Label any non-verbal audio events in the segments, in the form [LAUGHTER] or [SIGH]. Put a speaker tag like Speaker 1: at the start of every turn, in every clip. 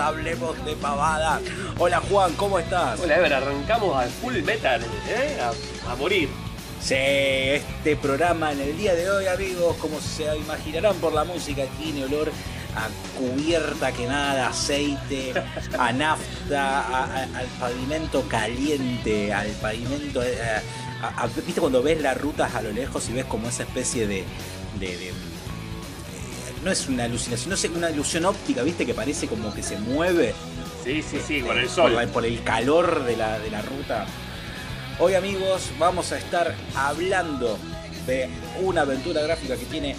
Speaker 1: hablemos de pavada. Hola Juan, ¿cómo estás?
Speaker 2: Hola Ever, arrancamos al full metal, ¿eh? a, a morir.
Speaker 1: Sí, este programa en el día de hoy, amigos, como se imaginarán por la música, tiene olor a cubierta quemada, aceite, a nafta, a- a- al pavimento caliente, al pavimento... eh, a- ¿Viste cuando ves las rutas a lo lejos y ves como esa especie de... de- de- no es una alucinación, no es una ilusión óptica, ¿viste? Que parece como que se mueve
Speaker 2: Sí, sí, sí, con el sol.
Speaker 1: por el calor de la, de la ruta. Hoy amigos vamos a estar hablando de una aventura gráfica que tiene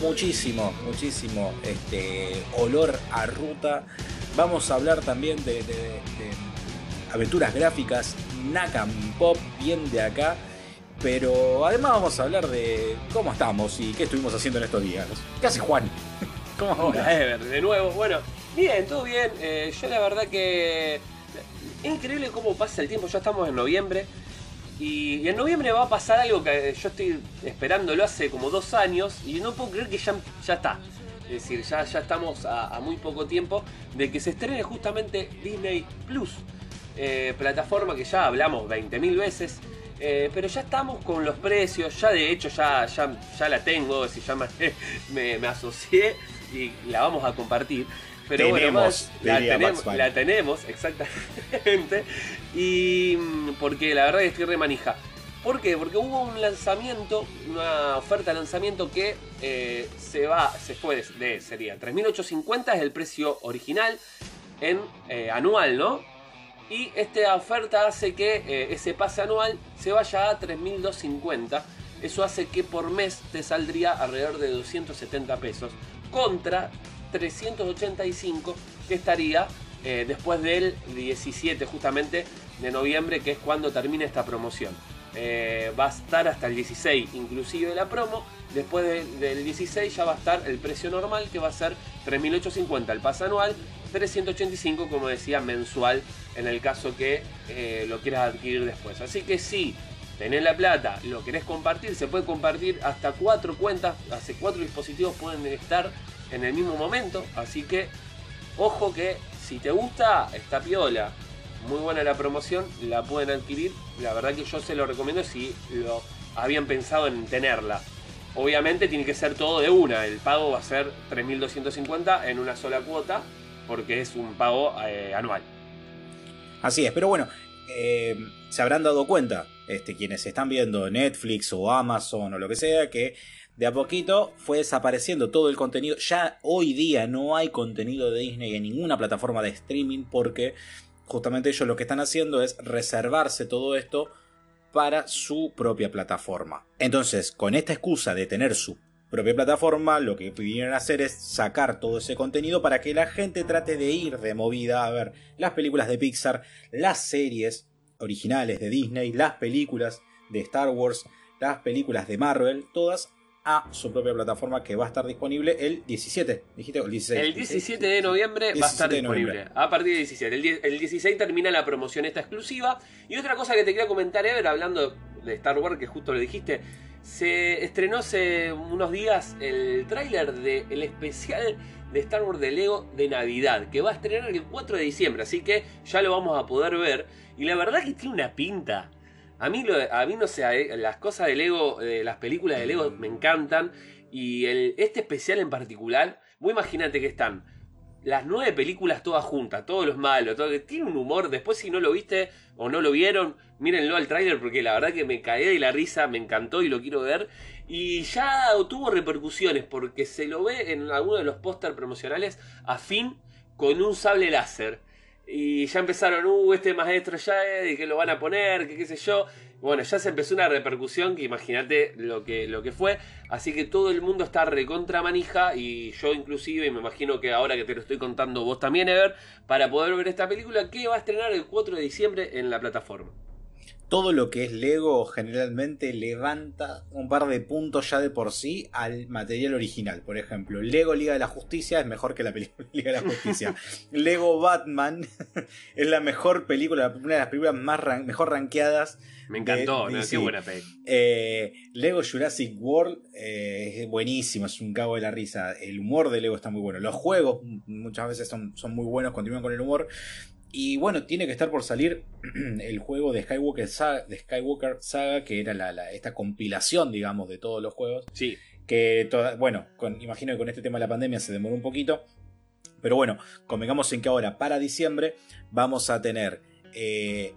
Speaker 1: muchísimo, muchísimo este, olor a ruta. Vamos a hablar también de, de- de aventuras gráficas Nakam Pop, bien de acá. Pero además vamos a hablar de cómo estamos y qué estuvimos haciendo en estos días. ¿Qué hace Juan? [LAUGHS] ¿Cómo
Speaker 2: Hola? Ever, de nuevo. Bueno, bien, todo bien. Eh, yo la verdad que es increíble cómo pasa el tiempo. Ya estamos en noviembre. Y, y en noviembre va a pasar algo que yo estoy esperándolo hace como dos años y no puedo creer que ya, ya está. Es decir, ya, ya estamos a, a muy poco tiempo de que se estrene justamente Disney Plus. Eh, plataforma que ya hablamos 20.000 veces. Eh, pero ya estamos con los precios, ya de hecho ya, ya, ya la tengo, es decir, ya me, [LAUGHS] me, me asocié y la vamos a compartir. Pero bueno,
Speaker 1: Tenemos,
Speaker 2: más, la, tenemos, la tenemos, exactamente. Y mm, porque la verdad que estoy re manija. ¿Por qué? Porque hubo un lanzamiento, una oferta de lanzamiento que eh, se va, se fue de, de- sería 3.850 es el precio original en eh, anual, ¿no? Y esta oferta hace que eh, ese pase anual se vaya a 3.250. Eso hace que por mes te saldría alrededor de 270 pesos. Contra 385 que estaría eh, después del 17 justamente de noviembre, que es cuando termina esta promoción. Eh, va a estar hasta el 16 inclusive la promo. Después de- del 16 ya va a estar el precio normal que va a ser 3.850 el pase anual, 385 como decía mensual en el caso que eh, lo quieras adquirir después. Así que si tenés la plata, lo querés compartir, se puede compartir hasta cuatro cuentas, hace cuatro dispositivos pueden estar en el mismo momento. Así que ojo que si te gusta esta piola, muy buena la promoción, la pueden adquirir. La verdad que yo se lo recomiendo si lo habían pensado en tenerla. Obviamente tiene que ser todo de una. El pago va a ser 3.250 en una sola cuota porque es un pago eh, anual.
Speaker 1: Así es, pero bueno, eh, se habrán dado cuenta, este, quienes están viendo Netflix o Amazon o lo que sea, que de a poquito fue desapareciendo todo el contenido. Ya hoy día no hay contenido de Disney en ninguna plataforma de streaming porque justamente ellos lo que están haciendo es reservarse todo esto para su propia plataforma. Entonces, con esta excusa de tener su propia plataforma, lo que vinieron a hacer es sacar todo ese contenido para que la gente trate de ir de movida a ver las películas de Pixar, las series originales de Disney, las películas de Star Wars, las películas de Marvel, todas a su propia plataforma que va a estar disponible el 17, dijiste, el 16.
Speaker 2: El 17 de noviembre va a estar
Speaker 1: 17 de
Speaker 2: disponible. A partir del 17. El, el 16 termina la promoción esta exclusiva. Y otra cosa que te quería comentar, Ever, hablando de Star Wars, que justo lo dijiste. Se estrenó hace unos días el tráiler del especial de Star Wars de Lego de Navidad, que va a estrenar el 4 de diciembre, así que ya lo vamos a poder ver. Y la verdad que tiene una pinta. A mí, a mí no sé, eh, las cosas de Lego, eh, las películas de Lego me encantan. Y el, este especial en particular, vos imagínate que están las nueve películas todas juntas, todos los malos, todo, tiene un humor. Después, si no lo viste o no lo vieron, mírenlo al tráiler porque la verdad que me caí de la risa, me encantó y lo quiero ver. Y ya tuvo repercusiones porque se lo ve en alguno de los póster promocionales a Finn con un sable láser. Y ya empezaron, uh, este maestro ya, eh, que lo van a poner, que qué sé yo. Bueno, ya se empezó una repercusión que imagínate lo que, lo que fue. Así que todo el mundo está recontra manija. Y yo inclusive, y me imagino que ahora que te lo estoy contando vos también, Ever, para poder ver esta película que va a estrenar el 4 de diciembre en la plataforma.
Speaker 1: Todo lo que es Lego generalmente levanta un par de puntos ya de por sí al material original. Por ejemplo, Lego Liga de la Justicia es mejor que la [LAUGHS] película Liga de la Justicia. [LAUGHS] Lego Batman [LAUGHS] es la mejor película, una de las películas más mejor rankeadas.
Speaker 2: Me encantó, qué buena película.
Speaker 1: Eh, Lego Jurassic World eh, es buenísimo, es un cabo de la risa. El humor de Lego está muy bueno. Los juegos muchas veces son, son muy buenos, continúan con el humor. Y bueno, tiene que estar por salir [CLEARS THROAT] el juego de Skywalker Saga, de Skywalker Saga que era la, esta compilación, digamos, de todos los juegos.
Speaker 2: Sí.
Speaker 1: Que, bueno, con, imagino que con este tema de la pandemia se demoró un poquito. Pero bueno, convengamos en que ahora, para diciembre, vamos a tener. Eh,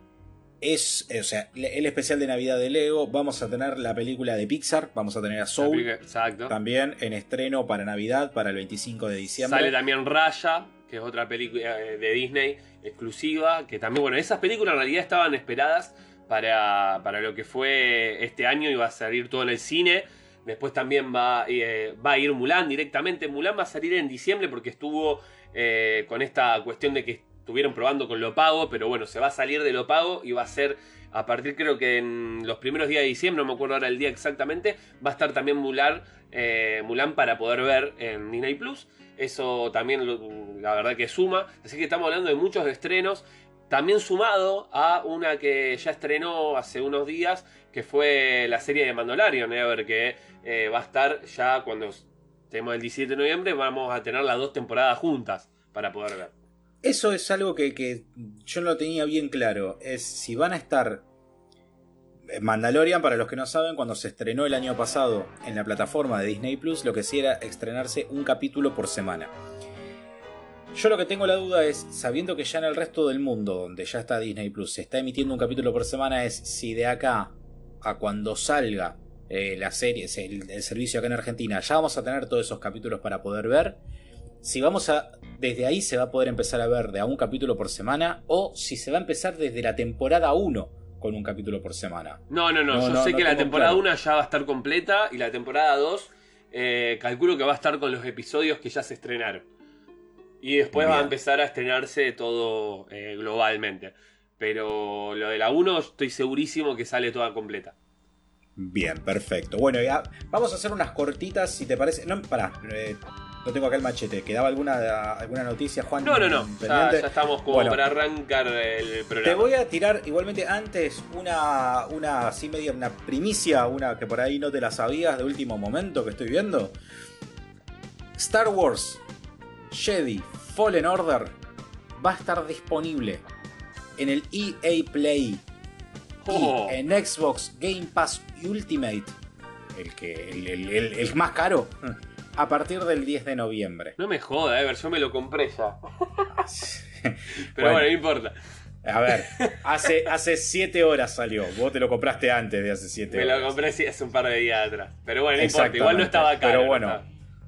Speaker 1: es, o sea, el especial de Navidad de Lego. Vamos a tener la película de Pixar. Vamos a tener a Soul.
Speaker 2: Exacto.
Speaker 1: También en estreno para Navidad, para el 25 de diciembre.
Speaker 2: Sale también Raya, que es otra película eh, de Disney exclusiva, que también, bueno, esas películas en realidad estaban esperadas para, para lo que fue este año, iba a salir todo en el cine. Después también va, eh, va a ir Mulan directamente. Mulan va a salir en diciembre porque estuvo eh, con esta cuestión de que estuvieron probando con lo pago, pero bueno, se va a salir de lo pago y va a ser a partir creo que en los primeros días de diciembre, no me acuerdo ahora el día exactamente, va a estar también Mulan, eh, Mulan para poder ver en Disney Plus. Eso también la verdad que suma. Así que estamos hablando de muchos estrenos. También sumado a una que ya estrenó hace unos días, que fue la serie de Mandalorian, ver que eh, va a estar ya cuando estemos el 17 de noviembre, vamos a tener las dos temporadas juntas para poder ver.
Speaker 1: Eso es algo que, que yo no lo tenía bien claro. Es si van a estar Mandalorian, para los que no saben, cuando se estrenó el año pasado en la plataforma de Disney Plus, lo que sí era estrenarse un capítulo por semana. Yo lo que tengo la duda es, sabiendo que ya en el resto del mundo, donde ya está Disney Plus, se está emitiendo un capítulo por semana, es si de acá a cuando salga eh, la serie, el, el, servicio acá en Argentina, ya vamos a tener todos esos capítulos para poder ver. Si vamos a. Desde ahí se va a poder empezar a ver de a un capítulo por semana, o si se va a empezar desde la temporada 1 con un capítulo por semana.
Speaker 2: No, no, no. Yo sé que la temporada 1 ya va a estar completa y la temporada 2 eh, calculo que va a estar con los episodios que ya se estrenaron. Y después va a empezar a estrenarse todo eh, globalmente. Pero lo de la 1 estoy segurísimo que sale toda completa.
Speaker 1: Bien, perfecto. Bueno, ya vamos a hacer unas cortitas, si te parece. No, pará. Eh, no tengo acá el machete. ¿Quedaba alguna, alguna noticia, Juan?
Speaker 2: No, no, no. Ya, estamos como para arrancar el programa.
Speaker 1: Te voy a tirar igualmente antes una, una así media, una primicia, una que por ahí no te la sabías de último momento que estoy viendo. Star Wars Jedi Fallen Order va a estar disponible en el EA Play y oh. en Xbox Game Pass Ultimate, el que el, el más caro a partir del 10 de noviembre.
Speaker 2: No me joda, Ever, yo me lo compré ya. [LAUGHS] Pero bueno, no importa.
Speaker 1: A ver, hace, hace siete horas salió. Vos te lo compraste antes de hace siete
Speaker 2: horas. Me lo compré hace un par de días atrás. Pero bueno, no importa. Igual no estaba caro.
Speaker 1: Pero bueno,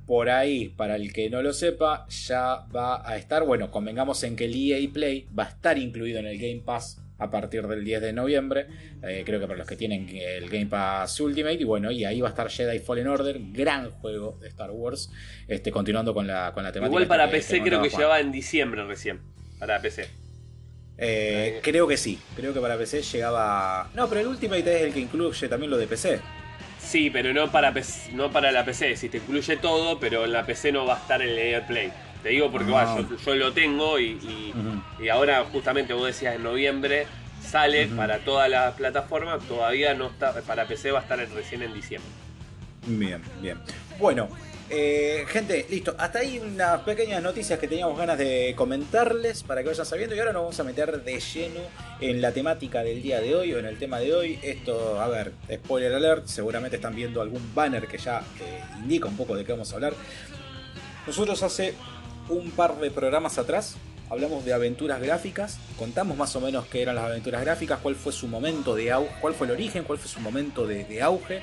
Speaker 1: por ahí, para el que no lo sepa, ya va a estar. Bueno, convengamos en que el EA Play va a estar incluido en el Game Pass a partir del 10 de noviembre. Eh, creo que para los que tienen el Game Pass Ultimate. Y bueno, y ahí va a estar Jedi Fallen Order, gran juego de Star Wars. Este, continuando con la, con la temática.
Speaker 2: Igual para PC creo que llegaba en diciembre recién. Para PC.
Speaker 1: Eh, creo que sí, creo que para PC llegaba. No, pero el Ultimate es el que incluye también lo de PC.
Speaker 2: Sí, pero no para, no para la PC. Si te incluye todo, pero en la PC no va a estar el AirPlay. Te digo porque yo, lo tengo y, ahora justamente vos decías en noviembre sale para todas las plataformas, todavía no está, para PC va a estar recién en diciembre.
Speaker 1: Bien, bien. Bueno, eh, gente, listo. Hasta ahí unas pequeñas noticias que teníamos ganas de comentarles para que vayan sabiendo. Y ahora nos vamos a meter de lleno en la temática del día de hoy o en el tema de hoy. Esto, a ver, spoiler alert, seguramente están viendo algún banner que ya eh, indica un poco de qué vamos a hablar. Nosotros hace un par de programas atrás hablamos de aventuras gráficas, contamos más o menos qué eran las aventuras gráficas, cuál fue su momento de auge, cuál fue el origen, cuál fue su momento de, auge.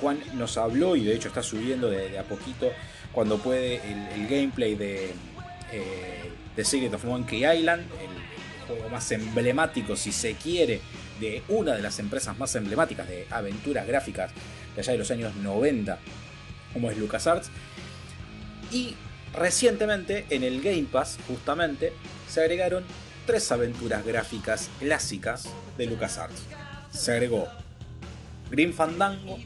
Speaker 1: Juan nos habló y de hecho está subiendo de, a poquito cuando puede el, gameplay de, eh, Secret of Monkey Island, el juego más emblemático, si se quiere, de una de las empresas más emblemáticas de aventuras gráficas de allá de los años 90, como es LucasArts. Y Recientemente, en el Game Pass, justamente, se agregaron tres aventuras gráficas clásicas de LucasArts. se agregó Green Fandango,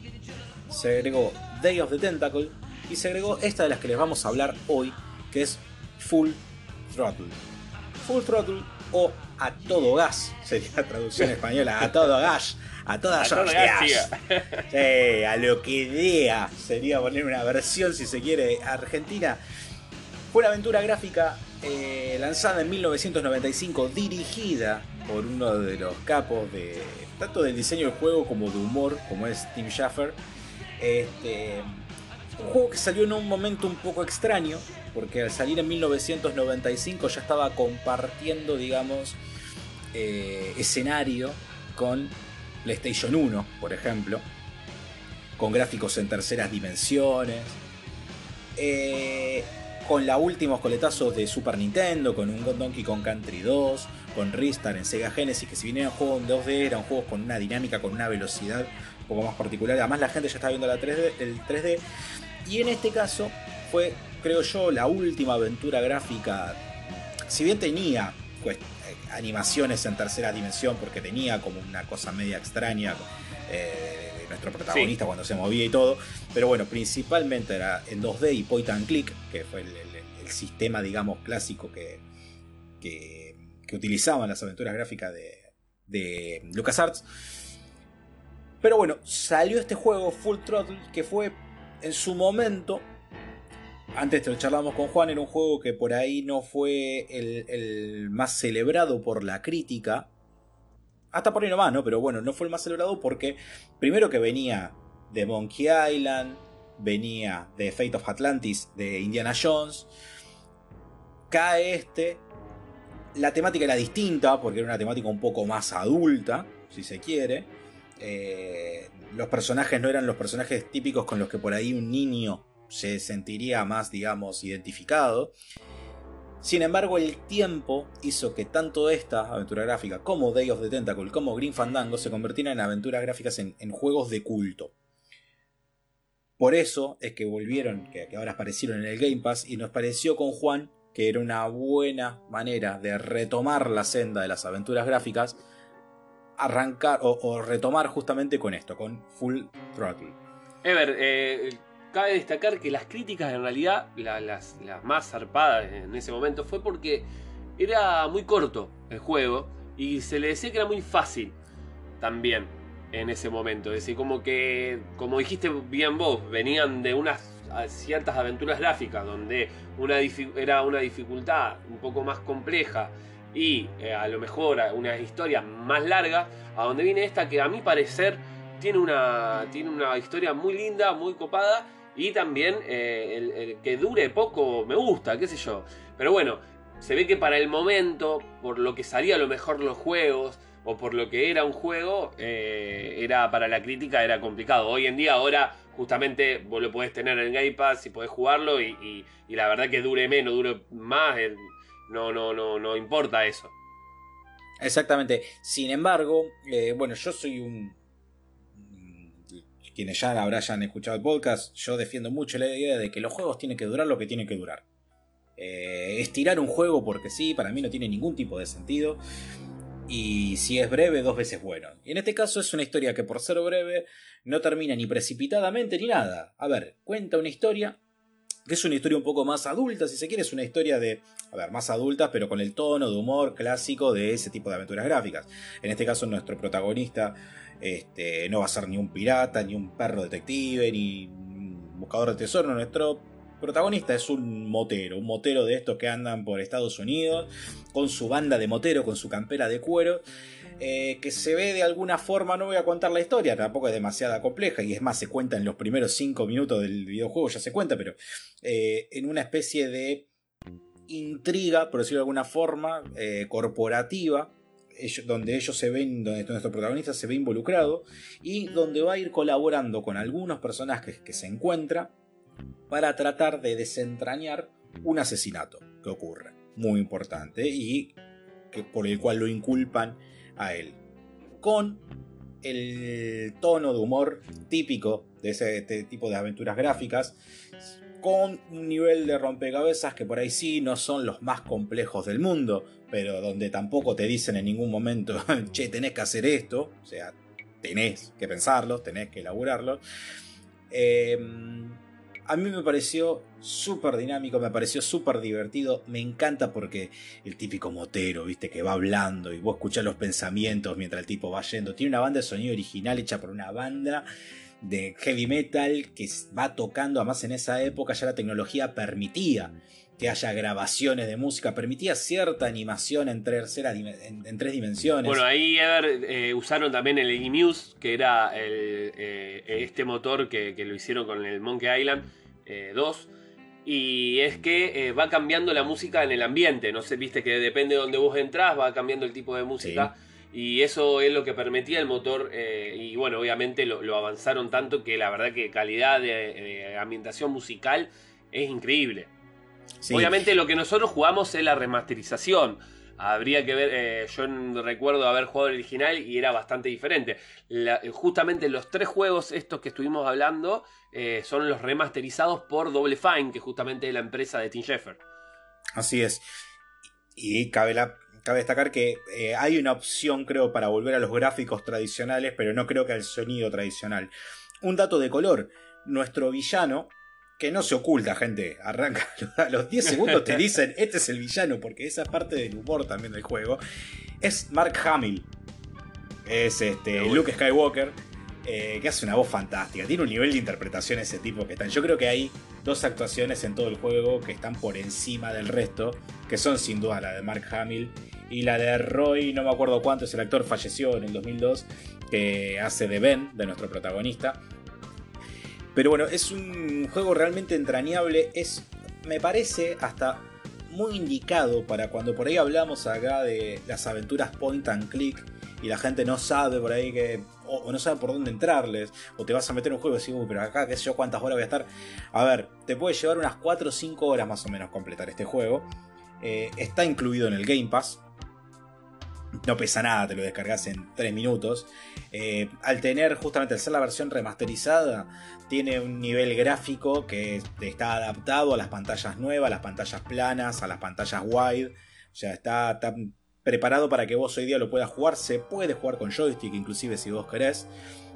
Speaker 1: se agregó Day of the Tentacle y se agregó esta de las que les vamos a hablar hoy, que es Full Throttle. Full Throttle o a todo gas, sería la traducción española, a todo gas, a toda
Speaker 2: A todo gas,
Speaker 1: Sí, a lo que dea, sería poner una versión, si se quiere, argentina. Fue una aventura gráfica eh, lanzada en 1995, dirigida por uno de los capos de tanto del diseño del juego como de humor, como es Tim Schafer. Este, un juego que salió en un momento un poco extraño, porque al salir en 1995 ya estaba compartiendo, digamos, eh, escenario con PlayStation 1, por ejemplo, con gráficos en terceras dimensiones, eh, con los últimos coletazos de Super Nintendo, con un Donkey Kong Country 2, con Ristar en Sega Genesis, que si bien eran juegos en 2D, eran juegos con una dinámica, con una velocidad un poco más particular. Además la gente ya estaba viendo la 3D, el 3D. Y en este caso fue, creo yo, la última aventura gráfica. Si bien tenía pues, animaciones en tercera dimensión, porque tenía como una cosa media extraña eh, nuestro protagonista
Speaker 2: Sí.
Speaker 1: cuando se movía y todo. Pero bueno, principalmente era en 2D y point and click, que fue el, el- el sistema, digamos, clásico que, que, que utilizaban las aventuras gráficas de, de LucasArts. Pero bueno, salió este juego Full Throttle que fue en su momento, antes te lo charlamos con Juan, era un juego que por ahí no fue el, el más celebrado por la crítica. Hasta por ahí nomás, ¿no? Pero bueno, no fue el más celebrado porque primero que venía de Monkey Island, venía de Fate of Atlantis de Indiana Jones. Cae este. La temática era distinta porque era una temática un poco más adulta, si se quiere. Eh, los personajes no eran los personajes típicos con los que por ahí un niño se sentiría más, digamos, identificado. Sin embargo, el tiempo hizo que tanto esta aventura gráfica como Day of the Tentacle como Green Fandango se convirtieran en aventuras gráficas en, juegos de culto. Por eso es que volvieron, que, ahora aparecieron en el Game Pass y nos pareció con Juan que era una buena manera de retomar la senda de las aventuras gráficas, arrancar o, o retomar justamente con esto, con Full Throttle.
Speaker 2: Ever, eh, cabe destacar que las críticas en realidad, la- las, más zarpadas en ese momento, fue porque era muy corto el juego y se le decía que era muy fácil también en ese momento. Es decir, como que, como dijiste bien vos, venían de unas ciertas aventuras gráficas donde era una dificultad un poco más compleja y eh, a lo mejor una historia más larga, a donde viene esta que a mi parecer tiene una, tiene una historia muy linda, muy copada y también eh, el, que dure poco me gusta, qué sé yo. Pero bueno, se ve que para el momento, por lo que salía a lo mejor los juegos o por lo que era un juego, eh, era para la crítica era complicado. Hoy en día, ahora justamente vos lo podés tener en Game Pass y podés jugarlo y, la verdad que dure menos, dure más, no, no, no, no importa eso.
Speaker 1: Exactamente. Sin embargo, eh, bueno, yo soy un. Quienes ya habrán escuchado el podcast, yo defiendo mucho la idea de que los juegos tienen que durar lo que tienen que durar. Eh, estirar un juego porque sí, para mí no tiene ningún tipo de sentido. Y si es breve, dos veces bueno. Y en este caso es una historia que por ser breve no termina ni precipitadamente ni nada. A ver, cuenta una historia que es una historia un poco más adulta, si se quiere, es una historia de, a ver, más adulta, pero con el tono de humor clásico de ese tipo de aventuras gráficas. En este caso, nuestro protagonista este, no va a ser ni un pirata, ni un perro detective, ni un buscador de tesoro. Nuestro protagonista es un motero, un motero de estos que andan por Estados Unidos, con su banda de motero, con su campera de cuero. eh, que se ve de alguna forma, no voy a contar la historia, tampoco es demasiada compleja, y es más, se cuenta en los primeros 5 minutos del videojuego, ya se cuenta, pero eh, en una especie de intriga, por decirlo de alguna forma, eh, corporativa, ellos- donde ellos se ven, donde nuestro protagonista se ve involucrado y donde va a ir colaborando con algunos personajes que se encuentra para tratar de desentrañar un asesinato que ocurre, muy importante y que, por el cual lo inculpan a él, con el tono de humor típico de ese este tipo de aventuras gráficas, con un nivel de rompecabezas que por ahí sí no son los más complejos del mundo, pero donde tampoco te dicen en ningún momento, [LAUGHS] che, tenés que hacer esto, o sea, tenés que pensarlos, tenés que elaborarlos. Eh, a mí me pareció súper dinámico, me pareció súper divertido. Me encanta porque el típico motero, viste, que va hablando y vos escuchás los pensamientos mientras el tipo va yendo. Tiene una banda de sonido original hecha por una banda de heavy metal que va tocando. Además, en esa época ya la tecnología permitía que haya grabaciones de música, permitía cierta animación en, tercera, en, tres dimensiones.
Speaker 2: Bueno, ahí Ever eh, usaron también el E-Muse, que era eh, este motor que, lo hicieron con el Monkey Island 2. Eh, y es que va cambiando la música en el ambiente, no sé, viste que depende de donde vos entras, va cambiando el tipo de música. Y eso es lo que permitía el motor. y bueno, obviamente lo, avanzaron tanto que la verdad que calidad de ambientación musical es increíble. Obviamente lo que nosotros jugamos es la remasterización. Habría que ver, eh, yo recuerdo haber jugado el original y era bastante diferente. justamente los tres juegos estos que estuvimos hablando eh, son los remasterizados por Double Fine, que justamente es la empresa de Tim Schafer.
Speaker 1: Así es. Y cabe, cabe destacar que eh, hay una opción, creo, para volver a los gráficos tradicionales, pero no creo que al sonido tradicional. Un dato de color. Nuestro villano, que no se oculta, gente. Arranca [LAUGHS] a los 10 segundos te dicen, este es el villano, porque esa es parte del humor también del juego. Es Mark Hamill. Es este, Luke Skywalker. Eh, que hace una voz fantástica. Tiene un nivel de interpretación ese tipo que están. Yo creo que hay dos actuaciones en todo el juego que están por encima del resto, que son sin duda la de Mark Hamill y la de Roy, no me acuerdo cuánto es el actor, falleció en el 2002, que hace de Ben, de nuestro protagonista. Pero bueno, es un juego realmente entrañable. Es, me parece, hasta muy indicado para cuando por ahí hablamos acá de las aventuras point and click y la gente no sabe por ahí que. O, no sabe por dónde entrarles. O te vas a meter en un juego y decís, pero acá qué sé yo cuántas horas voy a estar. A ver, te puede llevar unas 4 o 5 horas más o menos completar este juego. Eh, está incluido en el Game Pass. No pesa nada, te lo descargas en 3 minutos. Eh, al tener justamente, al ser la versión remasterizada, tiene un nivel gráfico que está adaptado a las pantallas nuevas, a las pantallas planas, a las pantallas wide. O sea, está, preparado para que vos hoy día lo puedas jugar. Se puede jugar con joystick, inclusive si vos querés.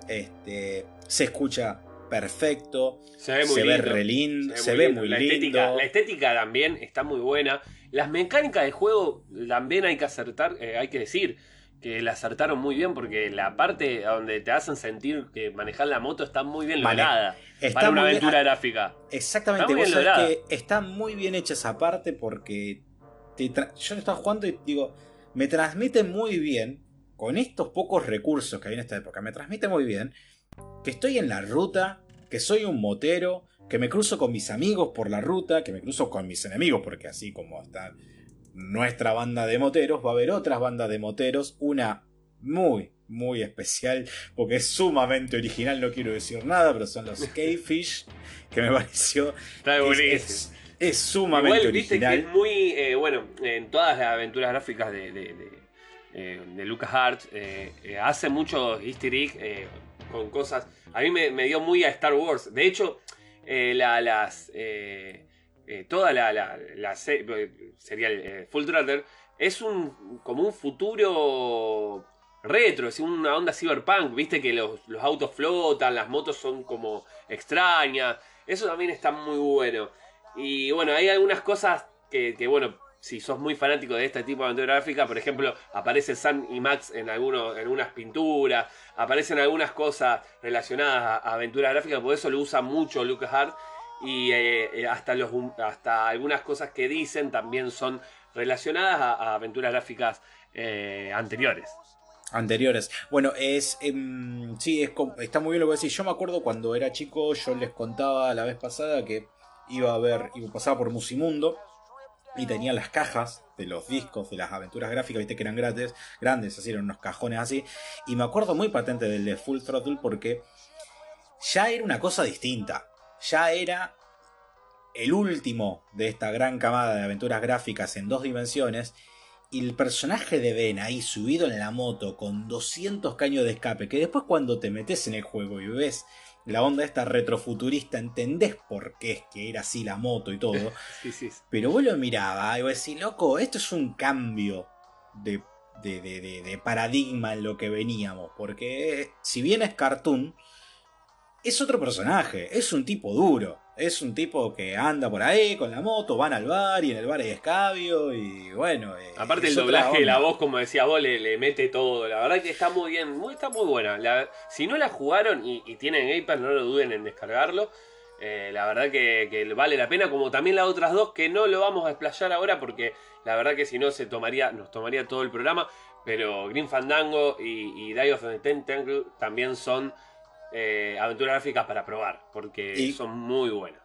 Speaker 1: Este, se escucha perfecto. Se ve muy lindo. se ve, muy,
Speaker 2: la
Speaker 1: lindo.
Speaker 2: Estética, la estética también está muy buena. Las mecánicas del juego también hay que acertar, eh, hay que decir que la acertaron muy bien porque la parte donde te hacen sentir que manejar la moto está muy bien lograda está para una aventura gráfica.
Speaker 1: Exactamente, está que está muy bien hecha esa parte porque yo lo estaba jugando y digo, me transmite muy bien, con estos pocos recursos que hay en esta época, me transmite muy bien que estoy en la ruta, que soy un motero, que me cruzo con mis amigos por la ruta, que me cruzo con mis enemigos, porque así como está nuestra banda de moteros, va a haber otras bandas de moteros, una muy, muy especial, porque es sumamente original, no quiero decir nada, pero son los [LAUGHS] K-Fish, que me pareció...
Speaker 2: Está es,
Speaker 1: es, sumamente original.
Speaker 2: es muy, eh, bueno, en todas las aventuras gráficas de, de, de, eh, LucasArts, eh, hace mucho easter egg con cosas... A mí me, me, dio muy a Star Wars. De hecho, las eh, toda la, la, sería el eh, Full Throttle, es un como un futuro retro, es una onda cyberpunk, viste que los, autos flotan, las motos son como extrañas, eso también está muy bueno. Y bueno, hay algunas cosas que, bueno, si sos muy fanático de este tipo de aventura gráfica, por ejemplo, aparece Sam y Max en, algunos, en algunas pinturas, aparecen algunas cosas relacionadas a, a aventuras gráficas, por eso lo usa mucho LucasArts y eh, eh, hasta, hasta algunas cosas que dicen también son relacionadas a, aventuras gráficas eh, anteriores.
Speaker 1: Anteriores. Bueno, es. Em, sí, es, está muy bien lo que decís. Yo me acuerdo cuando era chico, yo les contaba la vez pasada que iba a ver, iba, pasaba por Musimundo y tenía las cajas de los discos de las aventuras gráficas, viste que eran grandes, grandes, así eran unos cajones así. Y me acuerdo muy patente del de Full Throttle porque ya era una cosa distinta ya era el último de esta gran camada de aventuras gráficas en dos dimensiones. Y el personaje de Ben ahí subido en la moto con 200 caños de escape, que después cuando te metes en el juego y ves la onda esta retrofuturista, entendés por qué es que era así la moto y todo. [LAUGHS] Pero vos lo mirabas y vos decís, loco, esto es un cambio de de, paradigma en lo que veníamos. Porque si bien es cartoon, es otro personaje, es un tipo duro. Es un tipo que anda por ahí con la moto, van al bar y en el bar hay escabio y bueno.
Speaker 2: Eh, Aparte el doblaje, la voz, como decía vos, le, mete todo. La verdad que está muy bien, muy, está muy buena. si no la jugaron y, tienen Game no lo duden en descargarlo. Eh, la verdad que, vale la pena, como también las otras dos, que no lo vamos a explayar ahora porque la verdad que si no se tomaría, nos tomaría todo el programa. Pero Green Fandango y, y Die of the Tentacle también son eh, aventuras gráficas para probar, porque son muy buenas.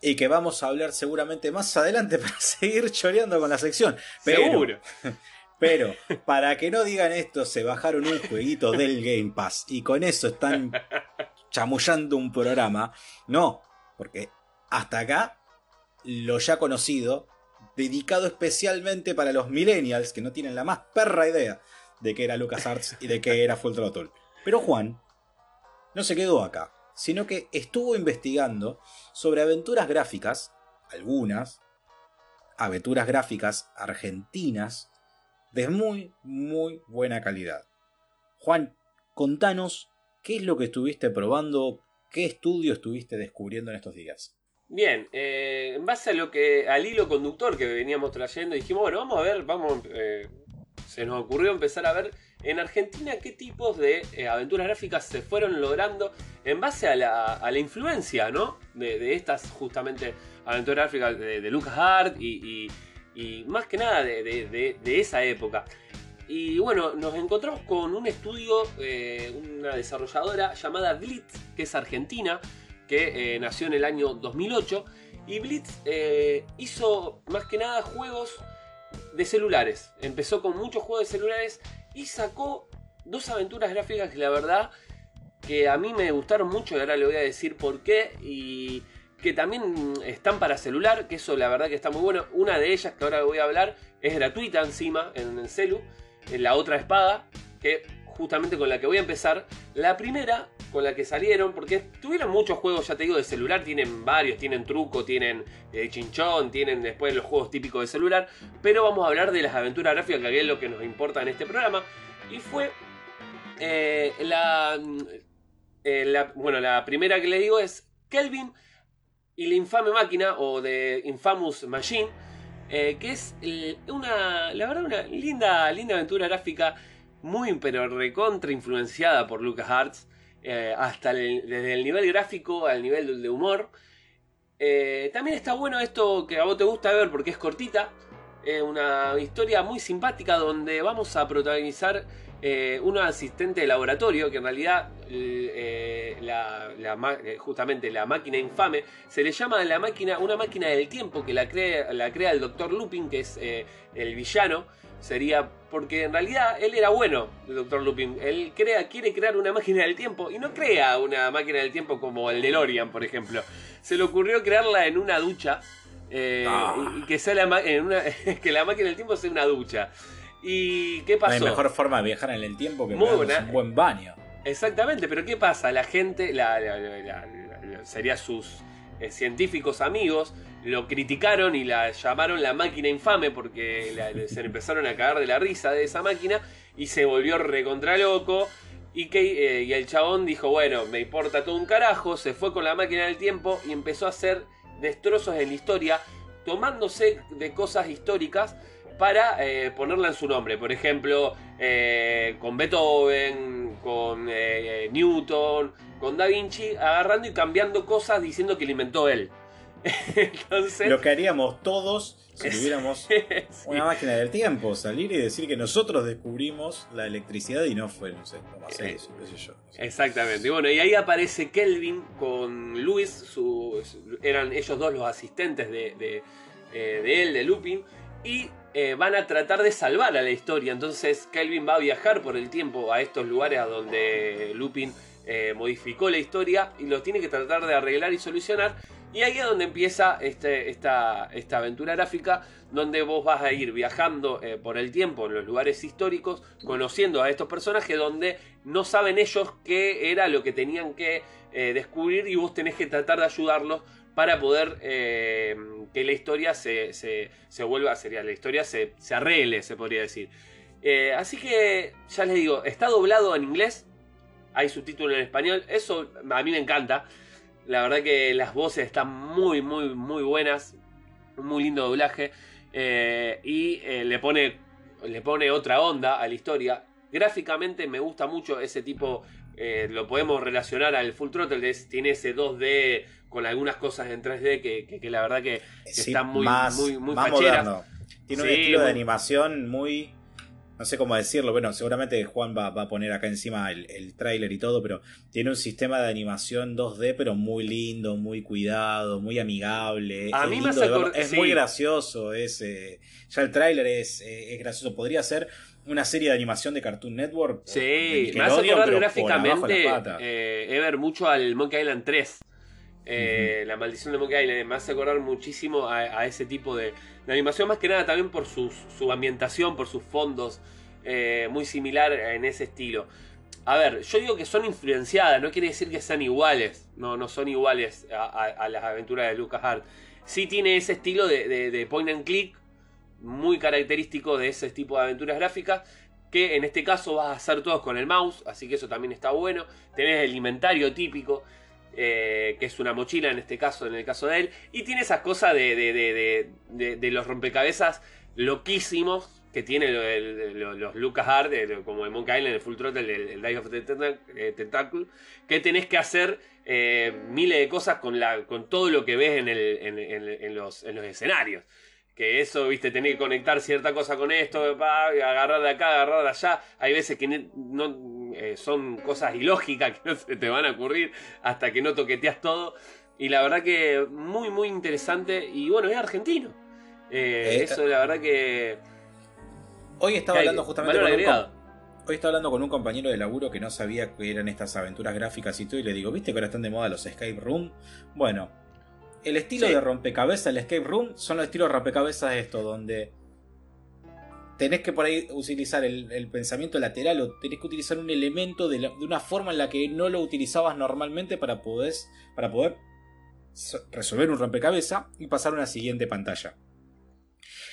Speaker 1: Y que vamos a hablar seguramente más adelante [LAUGHS] para seguir choreando con la sección.
Speaker 2: Pero, Seguro. [LAUGHS]
Speaker 1: Pero, para que no digan esto, se bajaron un jueguito del Game Pass y con eso están [LAUGHS] chamullando un programa. No, porque hasta acá lo ya conocido, dedicado especialmente para los millennials que no tienen la más perra idea de qué era LucasArts y de qué era Full Throttle. Pero Juan no se quedó acá, sino que estuvo investigando sobre aventuras gráficas, algunas, aventuras gráficas argentinas, de muy, muy buena calidad. Juan, contanos qué es lo que estuviste probando, qué estudio estuviste descubriendo en estos días.
Speaker 2: Bien, eh, en base a lo que al hilo conductor que veníamos trayendo, dijimos, bueno, vamos a ver, vamos, eh, se nos ocurrió empezar a ver en Argentina qué tipos de eh, aventuras gráficas se fueron logrando en base a la, influencia, ¿no? De, estas justamente aventuras gráficas de, de LucasArts y, más que nada de, esa época. Y bueno, nos encontramos con un estudio, eh, una desarrolladora llamada Blitz, que es argentina, que eh, nació en el año 2008. Y Blitz hizo más que nada juegos de celulares. Empezó con muchos juegos de celulares y sacó dos aventuras gráficas que la verdad que a mí me gustaron mucho y ahora le voy a decir por qué y que también están para celular, que eso la verdad que está muy bueno. Una de ellas que ahora voy a hablar es gratuita encima en el celu, en la otra espada, que justamente con la que voy a empezar. La primera con la que salieron, porque tuvieron muchos juegos, ya te digo, de celular, tienen varios, tienen truco, tienen eh, chinchón, tienen después los juegos típicos de celular, pero vamos a hablar de las aventuras gráficas, que es lo que nos importa en este programa, y fue eh, la, eh, la, bueno, la primera que le digo es Kelvin y la infame máquina, o de Infamous Machine, que es una, la verdad, una linda, linda aventura gráfica, muy pero recontra influenciada por LucasArts. Eh, hasta desde el nivel gráfico al nivel de humor. Eh, también está bueno esto que a vos te gusta ver porque es cortita. Es una historia muy simpática donde vamos a protagonizar eh, un asistente de laboratorio que en realidad justamente la máquina infame se le llama la máquina una máquina del tiempo que la crea, la crea el doctor Lupin que es el villano sería porque en realidad él era bueno, el Dr. Lupin. Él crea, quiere crear una máquina del tiempo y no crea una máquina del tiempo como el DeLorean, por ejemplo. Se le ocurrió crearla en una ducha eh, ah. y, que sea la, en una, [LAUGHS] que la máquina del tiempo sea una ducha. ¿Y qué pasó?
Speaker 1: No hay mejor forma de viajar en el tiempo que un buen baño.
Speaker 2: Exactamente, pero ¿qué pasa? La gente, la, sería sus eh, científicos amigos, lo criticaron y la llamaron la máquina infame porque se empezaron a cagar de la risa de esa máquina y se volvió recontra loco. Y, que, eh, y el chabón dijo, bueno, me importa todo un carajo, se fue con la máquina del tiempo y empezó a hacer destrozos en la historia, tomándose de cosas históricas para eh, ponerla en su nombre. Por ejemplo, eh, con Beethoven, con Newton, con Da Vinci, agarrando y cambiando cosas diciendo que lo inventó él.
Speaker 1: Lo que haríamos todos si tuviéramos [LAUGHS] una máquina del tiempo, salir y decir que nosotros descubrimos la electricidad y no fue, no sé, eh, yo.
Speaker 2: Exactamente. Y bueno, y ahí aparece Kelvin con Luis, eran ellos dos los asistentes de, eh, él, de Lupin, y eh, van a tratar de salvar a la historia. Entonces Kelvin va a viajar por el tiempo a estos lugares a donde Lupin modificó la historia y lo tiene que tratar de arreglar y solucionar. Y ahí es donde empieza este, esta, esta, aventura gráfica, donde vos vas a ir viajando eh, por el tiempo en los lugares históricos, conociendo a estos personajes donde no saben ellos qué era lo que tenían que eh, descubrir y vos tenés que tratar de ayudarlos para poder eh, que la historia se, se, vuelva, sería la historia se, se arregle, se podría decir. Así que, ya les digo, está doblado en inglés, hay subtítulo en español, eso a mí me encanta. La verdad que las voces están muy, muy, muy buenas, muy lindo doblaje. Eh, y eh, le, pone, le pone otra onda a la historia. Gráficamente me gusta mucho ese tipo, lo podemos relacionar al Full Throttle, tiene ese 2D con algunas cosas en 3D que, la verdad que, están muy, muy, muy
Speaker 1: moderno. Tiene un estilo de animación muy no sé cómo decirlo, bueno, seguramente Juan va, a poner acá encima el, el tráiler y todo, pero tiene un sistema de animación 2D, pero muy lindo, muy cuidado, muy amigable.
Speaker 2: A es mí me
Speaker 1: Es muy gracioso, es, eh, ya el tráiler es, eh, es, gracioso. Podría ser una serie de animación de Cartoon Network.
Speaker 2: Sí, me hace acordar gráficamente, eh, Ever, mucho al Monkey Island 3. La maldición de Monkey Island me hace acordar muchísimo a ese tipo de, animación más que nada también por su ambientación, por sus fondos, eh, muy similar en ese estilo. A ver, yo digo que son influenciadas, no quiere decir que sean iguales, no, no son iguales a, las aventuras de Lucas Hart. Sí tiene ese estilo de, point and click, muy característico de ese tipo de aventuras gráficas, que en este caso vas a hacer todos con el mouse, así que eso también está bueno. Tenés el inventario típico, eh, que es una mochila en este caso, en el caso de él, y tiene esas cosas de, de, los rompecabezas loquísimos que tiene los Lucas Art, como el Monkey Island, el Full Throttle, el, el of the eh, Tentacle, que tenés que hacer eh, miles de cosas con, la, con todo lo que ves en, el, en, los, en los escenarios que eso, viste, tenés que conectar cierta cosa con esto, agarrar de acá, agarrar de allá. Hay veces que no, eh, son cosas ilógicas que [LAUGHS] no se te van a ocurrir hasta que no toqueteas todo. Y la verdad que muy, muy interesante. Y bueno, es argentino. Eh, eh, eso, la verdad que.
Speaker 1: Hoy estaba hablando justamente con un, Hoy estaba hablando con un compañero de laburo que no sabía que eran estas aventuras gráficas y todo, y le digo, ¿viste que ahora están de moda los escape room? Bueno, el estilo de rompecabezas, el escape room, son los estilos rompecabezas de esto, donde tenés que por ahí utilizar el, pensamiento lateral o tenés que utilizar un elemento de, una forma en la que no lo utilizabas normalmente para poder, para poder resolver un rompecabezas y pasar a una siguiente pantalla.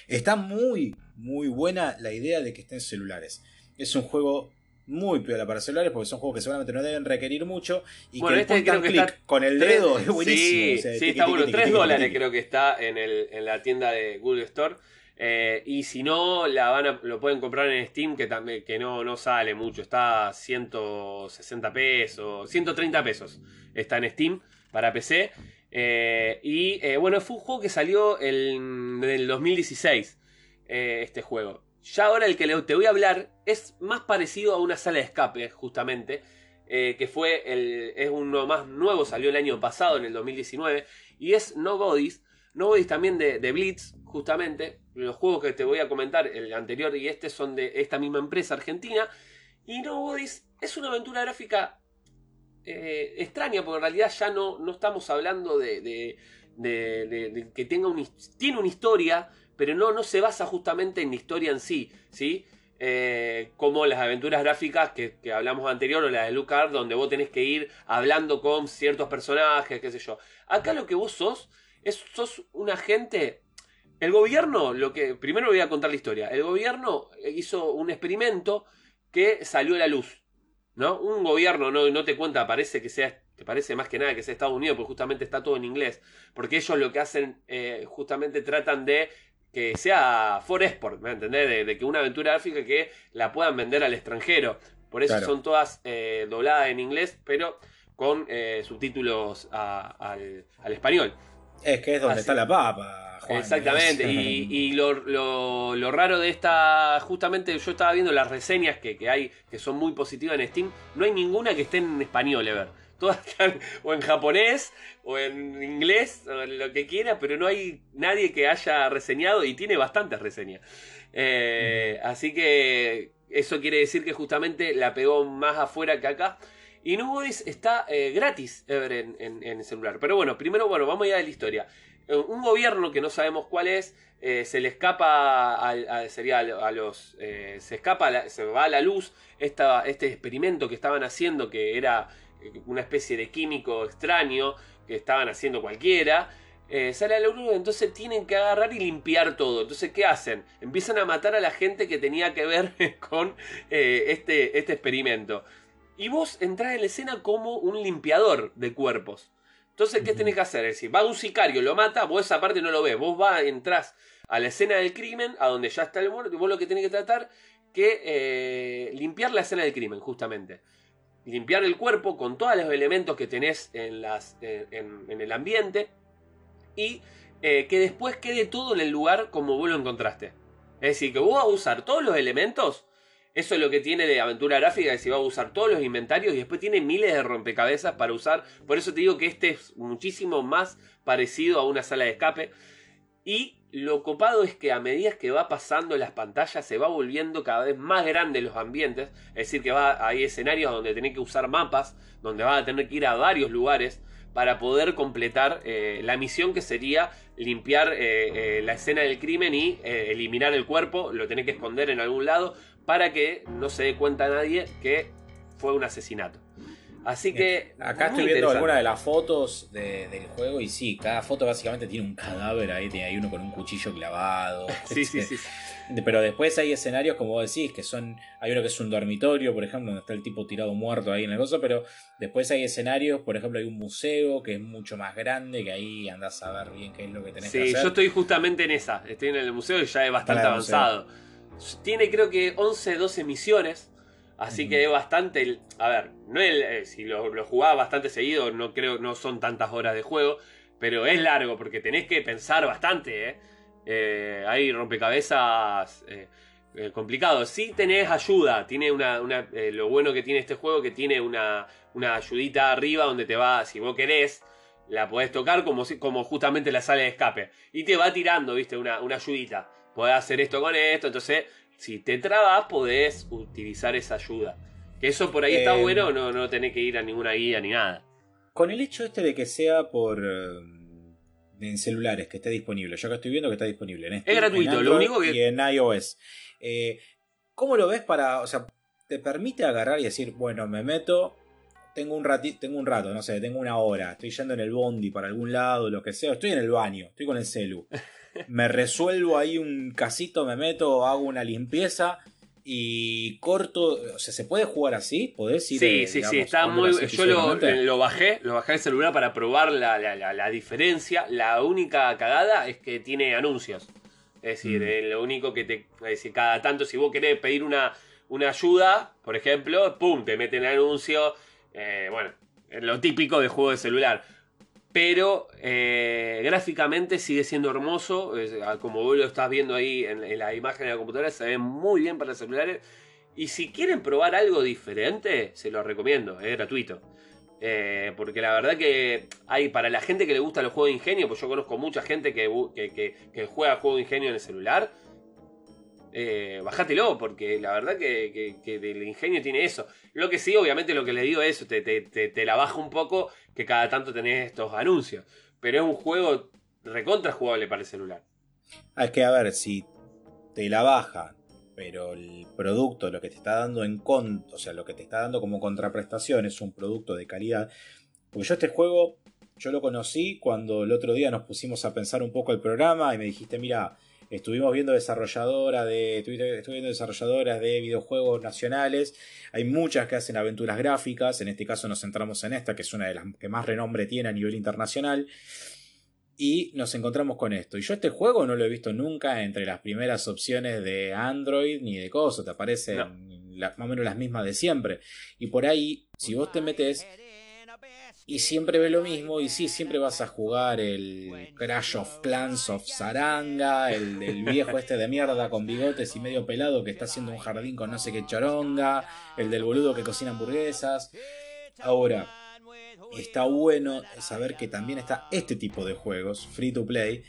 Speaker 1: Está muy, muy buena la idea de que estén celulares. Es un juego muy piola para celulares porque son juegos que seguramente no deben requerir mucho y que el este click con el dedo es buenísimo.
Speaker 2: Sí, está bueno, 3 dólares creo que está en, el, en la tienda de Google Store. Eh, y si no, lo pueden comprar en Steam, que, también, que no, no sale mucho, está a 160 pesos, 130 pesos. Está en Steam para PC. Eh, y eh, bueno, fue un juego que salió en el 2016, este juego. Ya ahora el que te voy a hablar es más parecido a una sala de escape, justamente. Que fue el, es uno más nuevo, salió el año pasado, en el 2019. Y es No Bodies. No Bodies también de, Blitz, justamente. Los juegos que te voy a comentar, el anterior y este, son de esta misma empresa argentina. Y No Bodies es una aventura gráfica eh, extraña, porque en realidad ya no, no estamos hablando de, de que tenga un, tiene una historia pero no, no se basa justamente en la historia en sí, ¿sí? Eh, como las aventuras gráficas que, hablamos anterior o las de Lucar, donde vos tenés que ir hablando con ciertos personajes, qué sé yo. Acá lo que vos sos, es, sos un agente. El gobierno, lo que. Primero voy a contar la historia. El gobierno hizo un experimento que salió a la luz. ¿No? Un gobierno no, no te cuenta, parece que sea te parece más que nada que sea Estados Unidos, porque justamente está todo en inglés. Porque ellos lo que hacen, eh, justamente tratan de que sea for export, ¿me entendés? De, que una aventura gráfica que la puedan vender al extranjero. Por eso son todas eh, dobladas en inglés, pero con eh, subtítulos al, español.
Speaker 1: Es que es donde está la papa. Juan,
Speaker 2: Exactamente, y, [LAUGHS] lo, raro de esta, justamente yo estaba viendo las reseñas que, que, hay, que son muy positivas en Steam, no hay ninguna que esté en español, Ever [LAUGHS] todas están o en japonés o en inglés o en lo que quiera, pero no hay nadie que haya reseñado y tiene bastantes reseñas. Eh, así que eso quiere decir que justamente la pegó más afuera que acá. Y Nubodis está eh, gratis en, en, celular. Pero bueno, primero, bueno, vamos ya a la historia. Eh, un gobierno que no sabemos cuál es, se le escapa a, sería a los se escapa se va a la luz esta, este experimento que estaban haciendo que era una especie de químico extraño que estaban haciendo cualquiera. eh, sale a la luz, entonces tienen que agarrar y limpiar todo. Entonces, ¿qué hacen? Empiezan a matar a la gente que tenía que ver [LAUGHS] con eh, este, este experimento. Y vos entrás en la escena como un limpiador de cuerpos. Entonces, ¿qué tenés que hacer? Es decir, va un sicario, lo mata, vos esa parte no lo ves. Vos vas, entrás a la escena del crimen, a donde ya está el muerto, y vos lo que tenés que tratar que eh, limpiar la escena del crimen, justamente. Limpiar el cuerpo con todos los elementos que tenés en, las, en, el ambiente y eh, que después quede todo en el lugar como vos lo encontraste. Es decir, que vos vas a usar todos los elementos. Eso es lo que tiene de aventura gráfica, es decir, va a usar todos los inventarios y después tiene miles de rompecabezas para usar. Por eso te digo que este es muchísimo más parecido a una sala de escape. Y lo copado es que a medida que va pasando las pantallas se va volviendo cada vez más grandes los ambientes. Es decir, que va, hay escenarios donde tenés que usar mapas, donde vas a tener que ir a varios lugares para poder completar eh, la misión que sería limpiar eh, eh, la escena del crimen y eliminar el cuerpo. Lo tenés que esconder en algún lado para que no se dé cuenta nadie que fue un asesinato. Así que.
Speaker 1: Acá estoy viendo algunas de las fotos del juego y sí, cada foto básicamente tiene un cadáver ahí, ahí uno con un cuchillo clavado. [LAUGHS]
Speaker 2: sí, sí, sí.
Speaker 1: Pero después hay escenarios, como vos decís, que son. Hay uno que es un dormitorio, por ejemplo, donde está el tipo tirado muerto ahí en el coso, pero después hay escenarios, por ejemplo, hay un museo que es mucho más grande, que ahí andás a ver bien qué es lo que tenés que hacer.
Speaker 2: Sí, yo estoy justamente en esa. Estoy en el museo y ya es bastante avanzado. Tiene creo que 11, 12 misiones. Así que es bastante. A ver, no eh, si lo, lo jugaba bastante seguido, no creo, no son tantas horas de juego. Pero es largo, porque tenés que pensar bastante, ¿eh? eh hay rompecabezas complicados. Sí tenés ayuda. Tiene una. lo bueno que tiene este juego que tiene una, una ayudita arriba donde te va. Si vos querés. La podés tocar como, como justamente la sala de escape. Y te va tirando, viste, una, una ayudita. Podés hacer esto con esto. Entonces si te trabas, podés utilizar esa ayuda. Que eso por ahí está em, bueno, no, no tenés que ir a ninguna guía ni nada.
Speaker 1: Con el hecho este de que sea por em, en celulares, que esté disponible. Yo que estoy viendo que está disponible en
Speaker 2: Es gratuito, lo único que.
Speaker 1: Y en iOS. Eh, ¿Cómo lo ves para. O sea, te permite agarrar y decir, bueno, me meto. Tengo un, ratito, tengo un rato, no sé, tengo una hora, estoy yendo en el bondi para algún lado, lo que sea, estoy en el baño, estoy con el celu. [LAUGHS] me resuelvo ahí un casito, me meto, hago una limpieza y corto. O sea, ¿se puede jugar así? ¿Podés ir?
Speaker 2: Sí, sí, sí, está muy. Yo lo, bajé, lo bajé el celular para probar la, diferencia. La única cagada es que tiene anuncios. Es decir, mm. eh, lo único que te. Es decir, cada tanto, si vos querés pedir una, una ayuda, por ejemplo, pum, te meten anuncio. Eh, bueno, lo típico de juego de celular pero eh, gráficamente sigue siendo hermoso. Ah, como vos lo estás viendo ahí en, la imagen de la computadora, se ve muy bien para celulares. Y si quieren probar algo diferente, se lo recomiendo, es gratuito. Eh, porque la verdad que hay para la gente que le gusta los juegos de ingenio, pues yo conozco mucha gente que, que juega juegos de ingenio en el celular eh, porque la verdad que, el ingenio tiene eso. Lo que sí, obviamente, lo que le digo es, te, te, te, la baja un poco, que cada tanto tenés estos anuncios. Pero es un juego recontra jugable para el celular.
Speaker 1: Hay que, a ver, si te la baja, pero el producto, lo que te está dando en con, o sea, lo que te está dando como contraprestación es un producto de calidad. Porque yo este juego, yo lo conocí cuando el otro día nos pusimos a pensar un poco el programa y me dijiste, mira, Estuvimos viendo desarrolladoras de, viendo desarrolladoras de videojuegos nacionales. Hay muchas que hacen aventuras gráficas. En este caso nos centramos en esta, que es una de las que más renombre tiene a nivel internacional. Y nos encontramos con esto. Y yo este juego no lo he visto nunca entre las primeras opciones de Android ni de cosas. Te aparecen más o menos las mismas de siempre. Y por ahí, si vos te metes y siempre ve lo mismo, y sí, siempre vas a jugar el Crash of Clans of Saranga, el del viejo este de mierda con bigotes y medio pelado que está haciendo un jardín con no sé qué choronga, el del boludo que cocina hamburguesas. Ahora, está bueno saber que también está este tipo de juegos, free to play,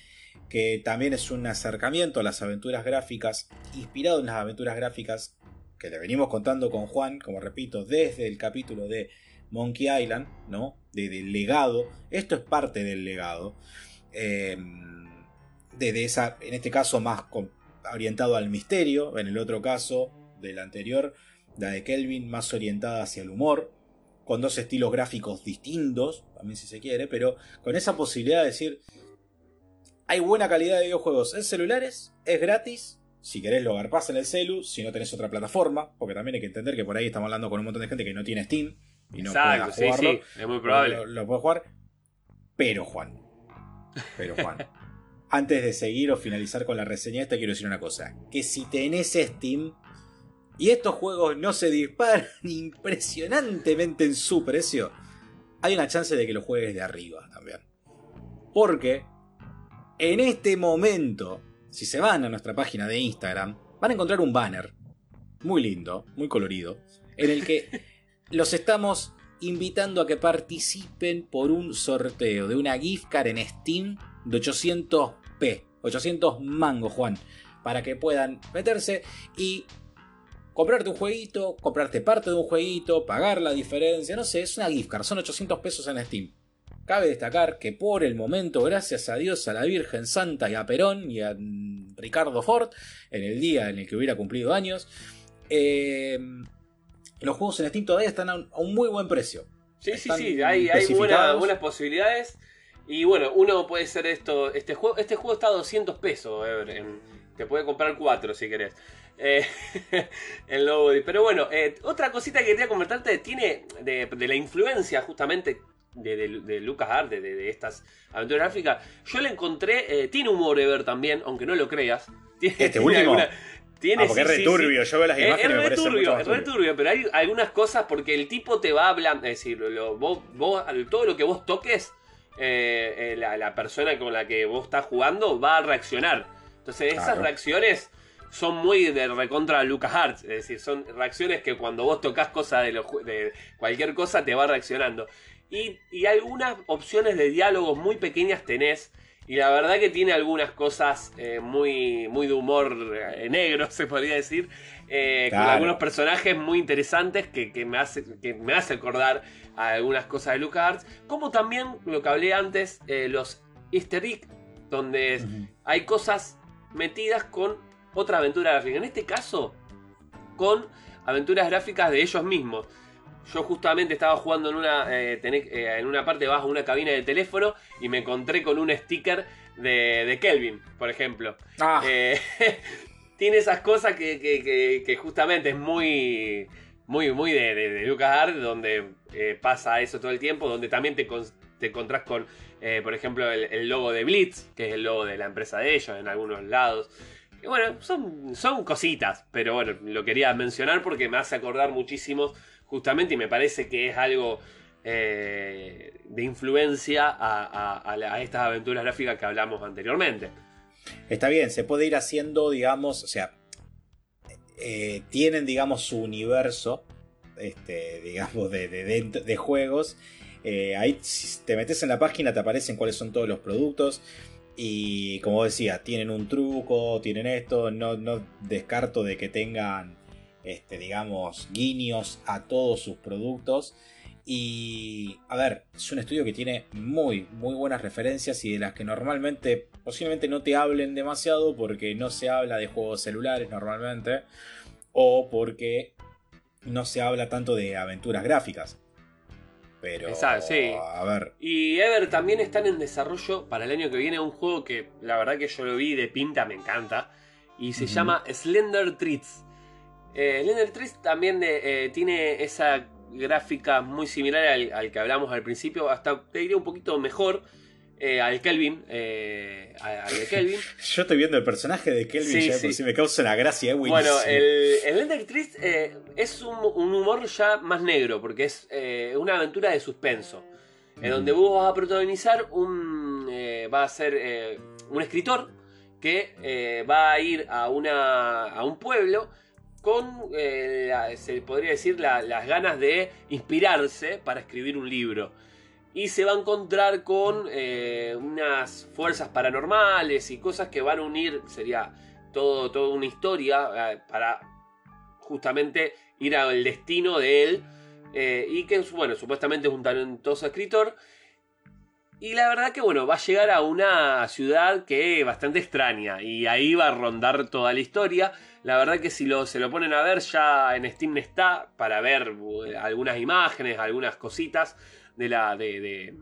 Speaker 1: que también es un acercamiento a las aventuras gráficas, inspirado en las aventuras gráficas que le venimos contando con Juan, como repito, desde el capítulo de Monkey Island, ¿no? del legado. Esto es parte del legado. Eh, de, esa, en este caso más orientado al misterio, en el otro caso del anterior, la de Kelvin más orientada hacia el humor, con dos estilos gráficos distintos, también si se quiere, pero con esa posibilidad de decir, hay buena calidad de videojuegos en celulares, es gratis. Si querés lo garpás en el celu, si no tenés otra plataforma, porque también hay que entender que por ahí estamos hablando con un montón de gente que no tiene Steam y no
Speaker 2: Exacto,
Speaker 1: puede jugarlo.
Speaker 2: sí, sí, es muy probable.
Speaker 1: Lo, lo puede jugar. Pero Juan, pero Juan, [LAUGHS] antes de seguir o finalizar con la reseña esta, quiero decir una cosa. Que si tenés Steam y estos juegos no se disparan [LAUGHS] impresionantemente en su precio, hay una chance de que lo juegues de arriba también. Porque en este momento, si se van a nuestra página de Instagram, van a encontrar un banner muy lindo, muy colorido, en el que [LAUGHS] los estamos invitando a que participen por un sorteo de una gift card en Steam de 800p, 800 mangos, Juan, para que puedan meterse y comprarte un jueguito, comprarte parte de un jueguito, pagar la diferencia, no sé, es una gift card, son 800 pesos en Steam. Cabe destacar que por el momento, gracias a Dios, a la Virgen Santa y a Perón y a Ricardo Ford, en el día en el que hubiera cumplido años, eh, los juegos en Steam todavía están a un, a un muy buen precio.
Speaker 2: Sí, sí,
Speaker 1: Están
Speaker 2: sí, hay, hay buena- buenas posibilidades. Y bueno, uno puede ser esto. Este juego, este juego está a 200 pesos, en- te puede comprar 4 si querés. Eh, [LAUGHS] el Nobody. Pero bueno, eh, otra cosita que quería comentarte tiene de, de la influencia justamente de, de, de LucasArts, de, de, de estas aventuras gráficas. Yo le encontré, eh, tiene humor Ever también, aunque no lo creas. [LAUGHS] Tiene,
Speaker 1: ¿Este
Speaker 2: tiene
Speaker 1: último?
Speaker 2: alguna- tiene,
Speaker 1: Ah, porque
Speaker 2: sí,
Speaker 1: es returbio,
Speaker 2: sí.
Speaker 1: yo veo las
Speaker 2: Es-
Speaker 1: imágenes
Speaker 2: es es re
Speaker 1: turbio.
Speaker 2: turbio, pero hay algunas cosas porque el tipo te va hablando, es decir, lo- vos, vos- todo lo que vos toques, eh, eh, la, la persona con la que vos estás jugando va a reaccionar. Entonces esas
Speaker 1: Claro.
Speaker 2: reacciones son muy de recontra LucasArts, es decir, son reacciones que cuando vos tocas cosas de, de cualquier cosa te va reaccionando. Y, y algunas opciones de diálogos muy pequeñas tenés. Y la verdad que tiene algunas cosas eh, muy, muy de humor eh, negro, [LAUGHS] se podría decir. eh, Con algunos personajes muy interesantes que, que me hace, que me hace acordar a algunas cosas de LucasArts. Como también lo que hablé antes, eh, los easter egg, donde hay cosas metidas con otra aventura gráfica. En este caso, con aventuras gráficas de ellos mismos. Yo justamente estaba jugando en una, eh, tenés- eh, en una parte bajo una cabina de teléfono y me encontré con un sticker de, de Kelvin, por ejemplo.
Speaker 1: Ah,
Speaker 2: Eh, [LAUGHS] tiene esas cosas que, que- que- que justamente es muy, muy, muy de, de, de donde eh, pasa eso todo el tiempo, donde también te, con- te encontrás con, eh, por ejemplo, el, el logo de Blitz, que es el logo de la empresa de ellos en algunos lados. Y bueno, son, son cositas, pero bueno, lo quería mencionar porque me hace acordar muchísimo, justamente, y me parece que es algo eh, de influencia a, estas aventuras gráficas que hablamos anteriormente.
Speaker 1: Está bien, se puede ir haciendo, digamos, o sea, eh, tienen, digamos, su universo, este, digamos, de, juegos. Eh, ahí, te metes en la página, te aparecen cuáles son todos los productos. Y como decía, tienen un truco, tienen esto. No, no descarto de que tengan, este, digamos, guiños a todos sus productos. Y, a ver, es un estudio que tiene muy, muy buenas referencias y de las que normalmente, posiblemente no te hablen demasiado porque no se habla de juegos celulares normalmente o porque no se habla tanto de aventuras gráficas. Pero,
Speaker 2: Exacto, sí.
Speaker 1: a ver,
Speaker 2: Y Ever también están en desarrollo para el año que viene un juego que la verdad que yo lo vi de pinta, me encanta. Y se llama Slender Treats. Eh, Slender Treats también eh, eh, tiene esa gráfica muy similar al, al que hablamos al principio, hasta te diría un poquito mejor eh, al Kelvin, eh, al de Kelvin. [LAUGHS]
Speaker 1: yo estoy viendo el personaje de Kelvin
Speaker 2: Sí,
Speaker 1: ya
Speaker 2: sí.
Speaker 1: sí me causa una gracia, es
Speaker 2: Bueno, el, el Slender Treats eh, es un, un humor ya más negro, porque es eh, una aventura de suspenso. En donde vos vas a protagonizar un. eh, va a ser eh, un escritor que eh, va a ir a, una, a un pueblo con, eh, la- se podría decir, la- las ganas de inspirarse para escribir un libro. Y se va a encontrar con eh, unas fuerzas paranormales y cosas que van a unir, sería todo, toda una historia eh, para justamente ir al destino de él. eh, y que, bueno, supuestamente es un talentoso escritor. Y la verdad que, bueno, va a llegar a una ciudad que es bastante extraña. Y ahí va a rondar toda la historia. La verdad que si lo, se lo ponen a ver, ya en Steam está para ver algunas imágenes, algunas cositas de la, de, de-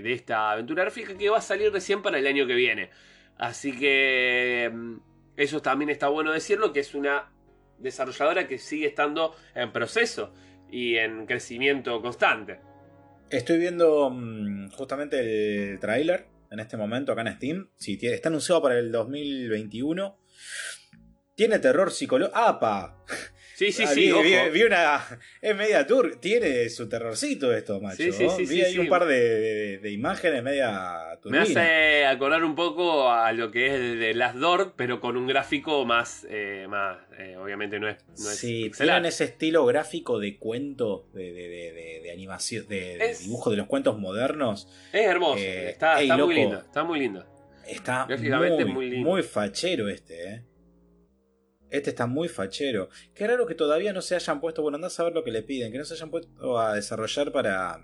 Speaker 2: de, esta aventura gráfica que va a salir recién para el año que viene. Así que mm, eso también está bueno decirlo, que es una desarrolladora que sigue estando en proceso y en crecimiento constante.
Speaker 1: Estoy viendo mm, justamente el tráiler en este momento acá en Steam. Está anunciado para el 2021. Tiene terror psicológico. ¡Apa!
Speaker 2: Sí, sí, ah, sí.
Speaker 1: Vi, una. Es media tour. Tiene su terrorcito esto, macho. Sí, sí, sí. Vi ahí un par de, imágenes media
Speaker 2: turbina. Me hace acordar un poco a lo que es de Last Door, pero con un gráfico más. Eh, más eh, obviamente no es. No
Speaker 1: sí, tienen ese estilo gráfico de cuento, de, animación, de, dibujo de los cuentos modernos.
Speaker 2: Es hermoso. Eh, está, muy lindo. Está muy lindo.
Speaker 1: Está muy, muy, lindo. muy fachero este, ¿eh? Este está muy fachero. Qué raro que todavía no se hayan puesto. Bueno, andás a ver lo que le piden. Que no se hayan puesto a desarrollar para.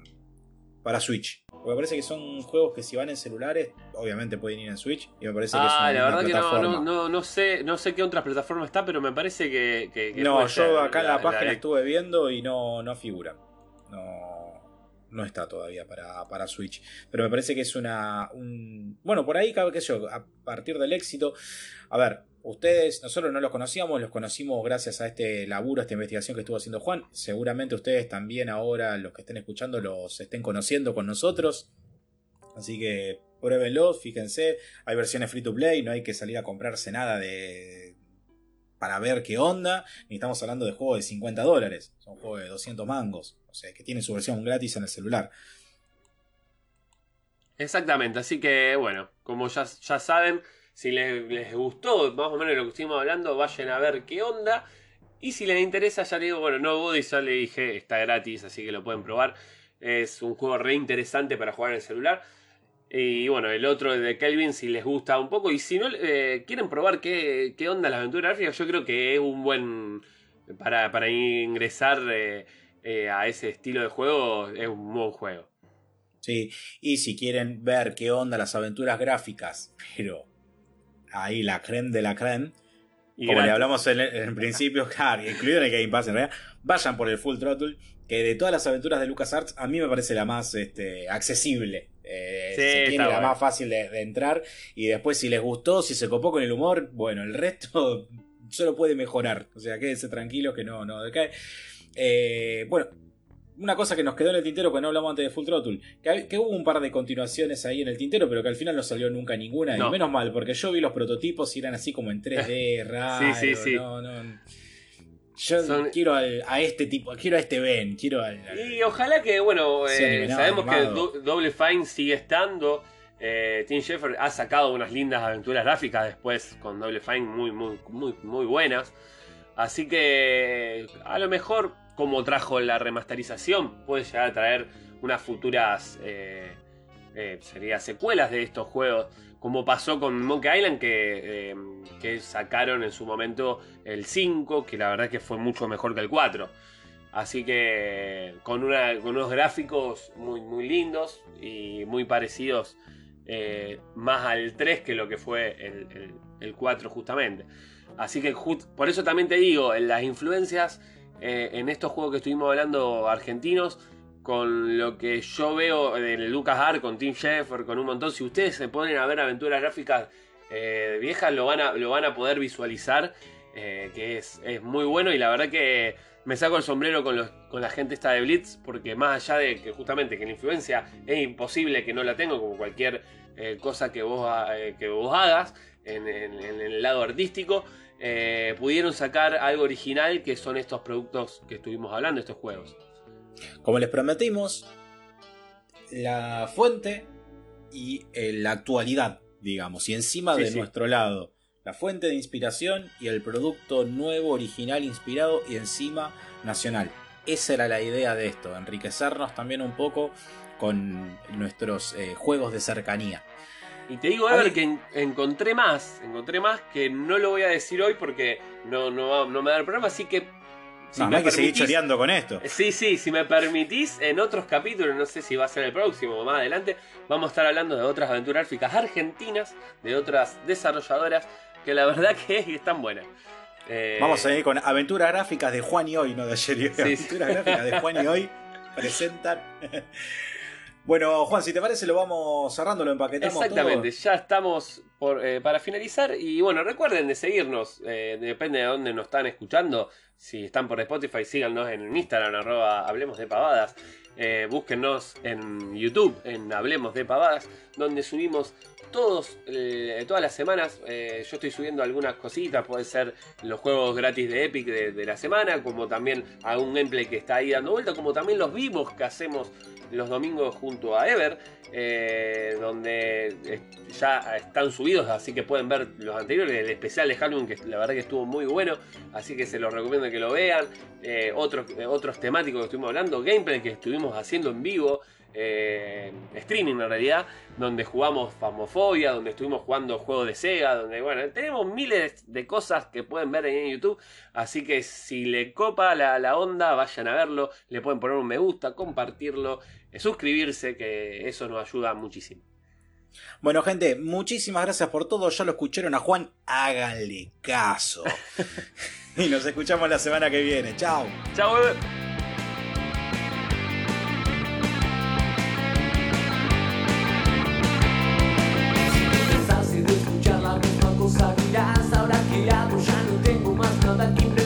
Speaker 1: Para Switch. Porque me parece que son juegos que si van en celulares, obviamente pueden ir en Switch. Y me parece que es
Speaker 2: ah, la verdad que no, no, sé, no sé qué otras plataformas está, pero me parece que.
Speaker 1: no, yo acá en la, página estuve viendo y no, no figura. No, no está todavía para, para, Switch. Pero me parece que es una. Un, bueno, por ahí, qué sé yo, a partir del éxito. A ver, Ustedes, nosotros no los conocíamos, los conocimos gracias a este laburo, a esta investigación que estuvo haciendo Juan. Seguramente ustedes también ahora, los que estén escuchando, los estén conociendo con nosotros. Así que pruébenlo, fíjense. Hay versiones free to play, no hay que salir a comprarse nada de para ver qué onda. Ni estamos hablando de juegos de 50 dólares, son juegos de 200 mangos. O sea, que tienen su versión gratis en el celular.
Speaker 2: Exactamente, así que bueno, como ya, ya saben, si les, gustó más o menos lo que estuvimos hablando, vayan a ver qué onda. Y si les interesa, ya le digo, bueno, no Body, ya le dije, está gratis, así que lo pueden probar. Es un juego re interesante para jugar en el celular. Y bueno, el otro de Kelvin, si les gusta un poco. Y si no eh, quieren probar qué, qué, onda la aventura gráfica, yo creo que es un buen. Para, para ingresar eh, eh, a ese estilo de juego, es un buen juego.
Speaker 1: Sí, y si quieren ver qué onda las aventuras gráficas, pero ahí la creme de la creme. como le hablamos en, el, principio, [LAUGHS] claro, incluido en el Game Pass en realidad, vayan por el Full Throttle, que de todas las aventuras de LucasArts, a mí me parece la más este, accesible. Eh, tiene la más fácil de, entrar. Y después, si les gustó, si se copó con el humor, bueno, el resto [LAUGHS] solo puede mejorar. O sea, quédense tranquilos que no, no decae. Eh, bueno, una cosa que nos quedó en el tintero, que no hablamos antes de Full Throttle, que, hubo un par de continuaciones ahí en el tintero, pero que al final no salió nunca ninguna. Y menos mal, porque yo vi los prototipos y eran así como en 3D, [LAUGHS] raro. Sí, sí, sí. No, no. Yo quiero a este tipo, quiero a este Ben, quiero al,
Speaker 2: Y ojalá que, bueno, eh, sabemos que Double Fine sigue estando. Eh, Tim Schafer ha sacado unas lindas aventuras gráficas después con Double Fine muy, muy, muy, muy buenas. Así que a lo mejor como trajo la remasterización, puede llegar a traer unas futuras eh, eh, sería secuelas de estos juegos, como pasó con Monkey Island, que, eh, que, sacaron en su momento el 5, que la verdad que fue mucho mejor que el 4. Así que con, una, con unos gráficos muy, muy lindos y muy parecidos más al 3 que lo que fue el, el 4 justamente. Así que por eso también te digo, las influencias eh, en estos juegos que estuvimos hablando argentinos, con lo que yo veo en Lucas Art, con Tim Schafer, con un montón, si ustedes se ponen a ver aventuras gráficas eh, viejas, lo van, a, lo van a poder visualizar, eh, que es, muy bueno y la verdad que me saco el sombrero con, con la gente esta de Blitz, porque más allá de que justamente que la influencia es imposible que no la tengo, como cualquier cosa que vos, que vos hagas en el lado artístico, eh, pudieron sacar algo original que son estos productos que estuvimos hablando, estos juegos.
Speaker 1: Como les prometimos, la fuente y eh, la actualidad, digamos, y encima de nuestro lado, la fuente de inspiración y el producto nuevo, original, inspirado y encima nacional. Esa era la idea de esto, enriquecernos también un poco con nuestros eh, juegos de cercanía.
Speaker 2: Y te digo, Ever, que encontré más, encontré más que no lo voy a decir hoy porque no, no, no me da el programa, así que...
Speaker 1: Si no, me hay que seguir choreando con esto.
Speaker 2: Sí, sí, si me permitís, en otros capítulos, no sé si va a ser el próximo o más adelante, vamos a estar hablando de otras aventuras gráficas argentinas, de otras desarrolladoras, que la verdad que [LAUGHS] están buenas.
Speaker 1: Eh, vamos a ir con aventuras gráficas de Juan y Hoy, no de ayer. aventuras gráficas de Juan y Hoy [LAUGHS] presentan Bueno, Juan, si te parece, lo vamos cerrando, lo empaquetamos.
Speaker 2: Exactamente, ya estamos eh, para finalizar. Y bueno, recuerden de seguirnos, eh, depende de dónde nos están escuchando. Si están por Spotify, síganos en Instagram, arroba Hablemos de Pavadas. Eh, en YouTube, en Hablemos de Pavadas, donde subimos todos, todas las semanas. yo estoy subiendo algunas cositas, puede ser los juegos gratis de Epic de, de la semana, como también algún gameplay que está ahí dando vuelta, como también los vivos que hacemos los domingos junto a Ever, eh, donde ya están subidos, así que pueden ver los anteriores, el especial de Halloween, que la verdad que estuvo muy bueno, así que se los recomiendo que lo vean. Eh, otros, otros temáticos que estuvimos hablando, gameplay que estuvimos haciendo en vivo. Eh, streaming en realidad, donde jugamos Famofobia, donde estuvimos jugando juegos de Sega, donde bueno, tenemos miles de cosas que pueden ver en YouTube, así que si le copa la, la onda, vayan a verlo, le pueden poner un me gusta, compartirlo, eh, suscribirse, que eso nos ayuda muchísimo.
Speaker 1: Bueno, gente, muchísimas gracias por todo. Ya lo escucharon a Juan. Háganle caso. [LAUGHS] y nos escuchamos la semana que viene. Chao.
Speaker 2: Chao, bebé. ahora que hago ya no tengo más nada que